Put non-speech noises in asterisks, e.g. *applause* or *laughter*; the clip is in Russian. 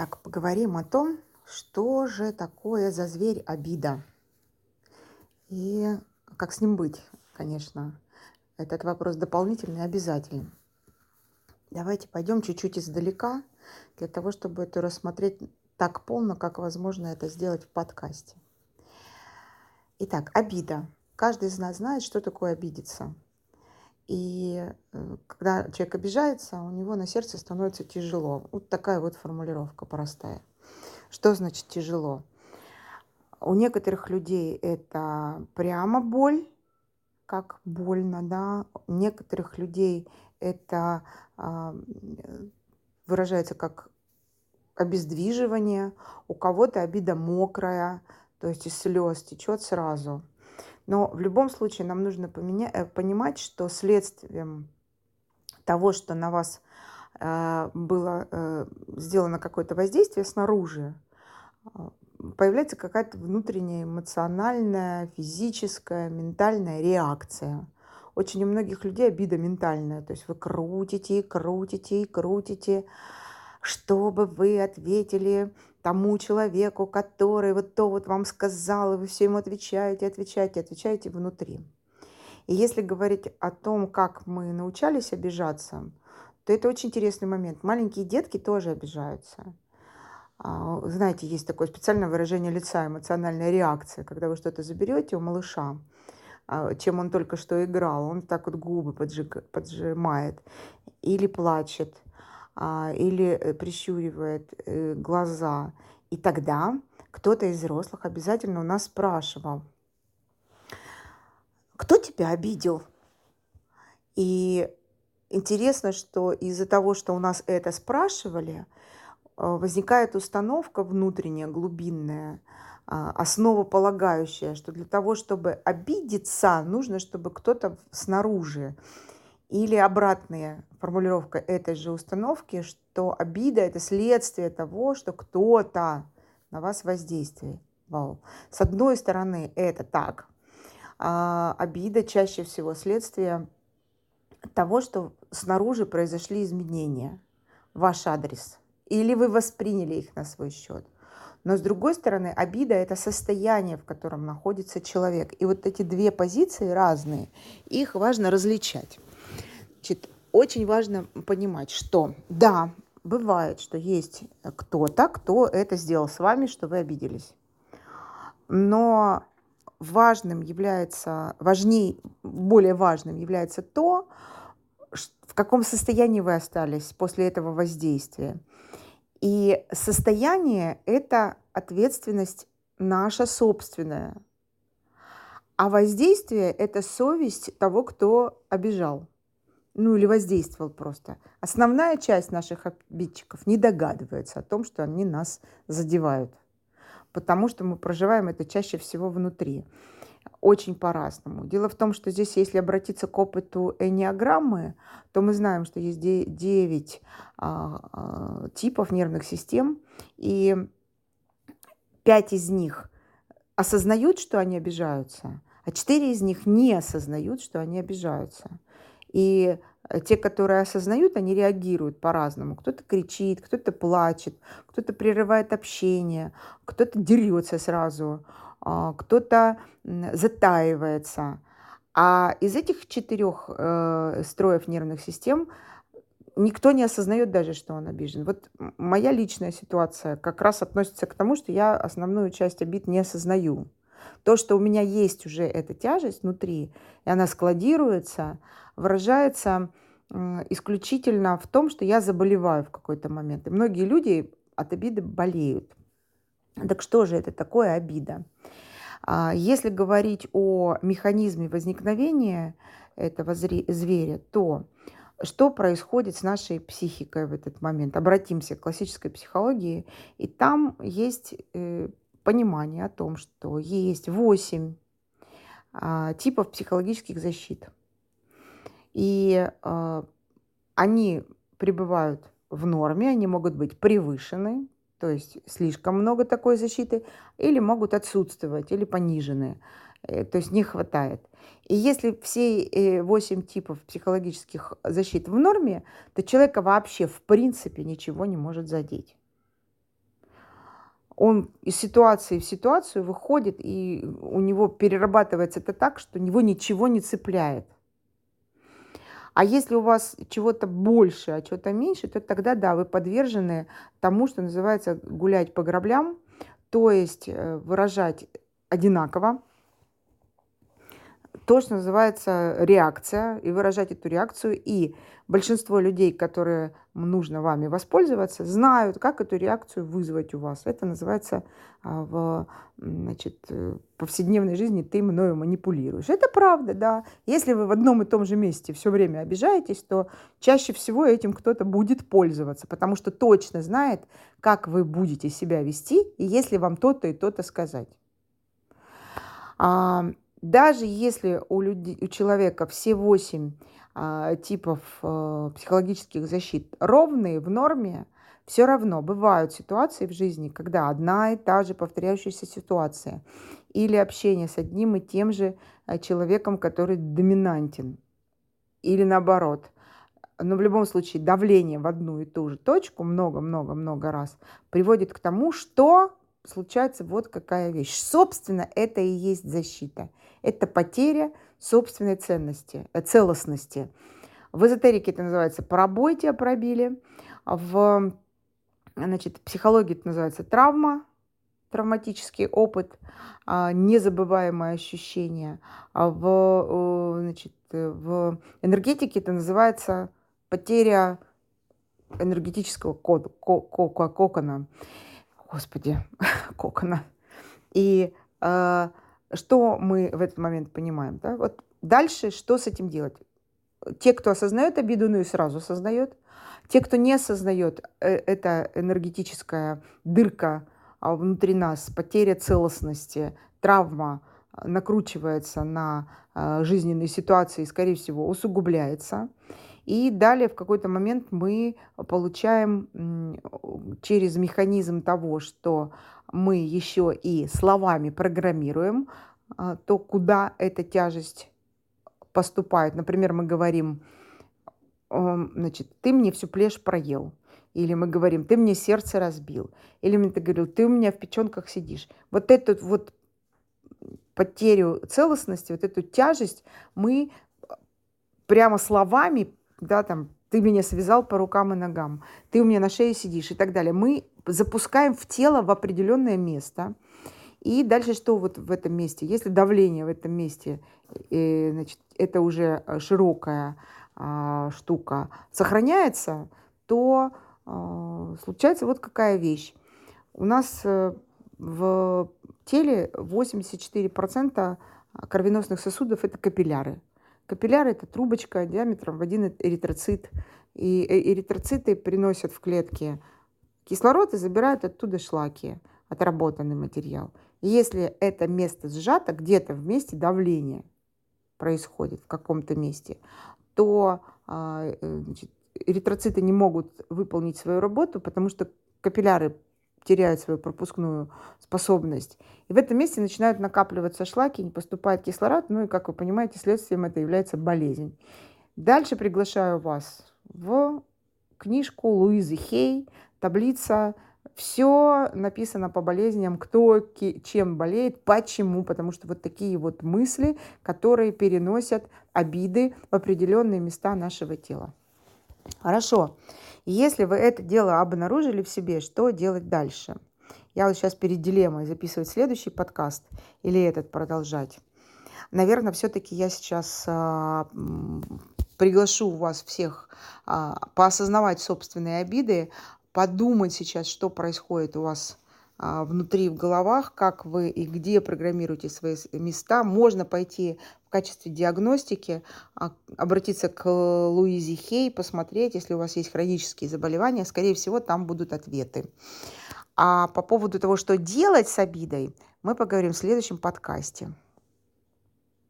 Итак, поговорим о том, что же такое за зверь обида. И как с ним быть, конечно. Этот вопрос дополнительный обязательный. Давайте пойдем чуть-чуть издалека, для того, чтобы это рассмотреть так полно, как возможно это сделать в подкасте. Итак, обида. Каждый из нас знает, что такое обидеться. И э, когда человек обижается, у него на сердце становится тяжело. Вот такая вот формулировка простая. Что значит тяжело? У некоторых людей это прямо боль, как больно, да. У некоторых людей это а, выражается как обездвиживание, у кого-то обида мокрая, то есть из слез течет сразу. Но в любом случае нам нужно поменять, э, понимать, что следствием того, что на вас э, было э, сделано какое-то воздействие снаружи, появляется какая-то внутренняя эмоциональная, физическая, ментальная реакция. Очень у многих людей обида ментальная. То есть вы крутите крутите крутите, чтобы вы ответили тому человеку, который вот то вот вам сказал, и вы все ему отвечаете, отвечаете, отвечаете внутри. И если говорить о том, как мы научались обижаться, то это очень интересный момент. Маленькие детки тоже обижаются. А, знаете, есть такое специальное выражение лица, эмоциональная реакция, когда вы что-то заберете у малыша, а, чем он только что играл, он так вот губы поджиг, поджимает или плачет, или э, прищуривает э, глаза. И тогда кто-то из взрослых обязательно у нас спрашивал, кто тебя обидел? И интересно, что из-за того, что у нас это спрашивали, э, возникает установка внутренняя, глубинная, а, основополагающая, что для того, чтобы обидеться, нужно, чтобы кто-то снаружи или обратная формулировка этой же установки, что обида – это следствие того, что кто-то на вас воздействовал. С одной стороны, это так. А обида чаще всего следствие того, что снаружи произошли изменения в ваш адрес. Или вы восприняли их на свой счет. Но с другой стороны, обида – это состояние, в котором находится человек. И вот эти две позиции разные, их важно различать. Значит, очень важно понимать, что да, бывает, что есть кто-то, кто это сделал с вами, что вы обиделись. Но важным является, важнее, более важным является то, в каком состоянии вы остались после этого воздействия. И состояние – это ответственность наша собственная. А воздействие – это совесть того, кто обижал ну или воздействовал просто. Основная часть наших обидчиков не догадывается о том, что они нас задевают, потому что мы проживаем это чаще всего внутри. Очень по-разному. Дело в том, что здесь, если обратиться к опыту энеограммы, то мы знаем, что есть 9 а, а, типов нервных систем, и 5 из них осознают, что они обижаются, а 4 из них не осознают, что они обижаются. И э, те, которые осознают, они реагируют по-разному. Кто-то кричит, кто-то плачет, кто-то прерывает общение, кто-то дерется сразу, а, кто-то затаивается. А из этих четырех э, строев нервных систем никто не осознает даже, что он обижен. Вот моя личная ситуация как раз относится к тому, что я основную часть обид не осознаю. То, что у меня есть уже эта тяжесть внутри, и она складируется, выражается исключительно в том, что я заболеваю в какой-то момент. И многие люди от обиды болеют. Так что же это такое обида? А, если говорить о механизме возникновения этого зверя, то что происходит с нашей психикой в этот момент? Обратимся к классической психологии, и там есть э, понимание о том, что есть 8 а, типов психологических защит. И э, они пребывают в норме, они могут быть превышены, то есть слишком много такой защиты, или могут отсутствовать, или понижены, э, то есть не хватает. И если все 8 типов психологических защит в норме, то человека вообще в принципе ничего не может задеть. Он из ситуации в ситуацию выходит, и у него перерабатывается это так, что него ничего не цепляет. А если у вас чего-то больше, а чего-то меньше, то тогда, да, вы подвержены тому, что называется гулять по граблям, то есть э, выражать одинаково, то, что называется реакция, и выражать эту реакцию. И большинство людей, которые нужно вами воспользоваться, знают, как эту реакцию вызвать у вас. Это называется а, в значит, повседневной жизни «ты мною манипулируешь». Это правда, да. Если вы в одном и том же месте все время обижаетесь, то чаще всего этим кто-то будет пользоваться, потому что точно знает, как вы будете себя вести, и если вам то-то и то-то сказать. Даже если у, людей, у человека все восемь а, типов а, психологических защит ровные, в норме, все равно бывают ситуации в жизни, когда одна и та же повторяющаяся ситуация или общение с одним и тем же а, человеком, который доминантен, или наоборот. Но в любом случае давление в одну и ту же точку много-много-много раз приводит к тому, что случается вот какая вещь. Собственно, это и есть защита – это потеря собственной ценности, э, целостности. В эзотерике это называется «пробойте, пробили». В значит, психологии это называется травма, травматический опыт, а, незабываемое ощущение. А в, значит, в энергетике это называется потеря энергетического кода, кокона. Господи, *laughs* кокона. И э, что мы в этот момент понимаем? Да? Вот дальше что с этим делать? Те, кто осознает обиду, ну и сразу осознает. Те, кто не осознает, э, это энергетическая дырка а, внутри нас, потеря целостности, травма а, накручивается на а, жизненные ситуации и, скорее всего, усугубляется. И далее в какой-то момент мы получаем через механизм того, что мы еще и словами программируем, а, то куда эта тяжесть поступает. Например, мы говорим, значит, ты мне всю плешь проел. Или мы говорим, ты мне сердце разбил. Или мне ты говорил, ты у меня в печенках сидишь. Вот эту вот потерю целостности, вот эту тяжесть мы прямо словами, да, там, ты меня связал по рукам и ногам, ты у меня на шее сидишь и так далее. Мы запускаем в тело в определенное место. И дальше что вот в этом месте? Если давление в этом месте, э, значит, это уже широкая э, штука, сохраняется, то э, случается вот какая вещь. У нас э, в теле 84% кровеносных сосудов это капилляры. Капилляры – это трубочка диаметром в один эритроцит. И э, эритроциты приносят в клетки кислород и забирают оттуда шлаки, отработанный материал. И если это место сжато, где-то в месте давление происходит в каком-то месте, то а, э, значит, эритроциты не могут выполнить свою работу, потому что капилляры теряют свою пропускную способность. И в этом месте начинают накапливаться шлаки, не поступает кислород, ну и, как вы понимаете, следствием это является болезнь. Дальше приглашаю вас в книжку Луизы Хей, таблица все написано по болезням, кто чем болеет, почему, потому что вот такие вот мысли, которые переносят обиды в определенные места нашего тела. Хорошо. Если вы это дело обнаружили в себе, что делать дальше? Я вот сейчас перед дилеммой записывать следующий подкаст или этот продолжать. Наверное, все-таки я сейчас а, приглашу вас всех а, поосознавать собственные обиды, подумать сейчас, что происходит у вас внутри в головах, как вы и где программируете свои места. Можно пойти в качестве диагностики, а, обратиться к Луизе Хей, посмотреть, если у вас есть хронические заболевания, скорее всего, там будут ответы. А по поводу того, что делать с обидой, мы поговорим в следующем подкасте.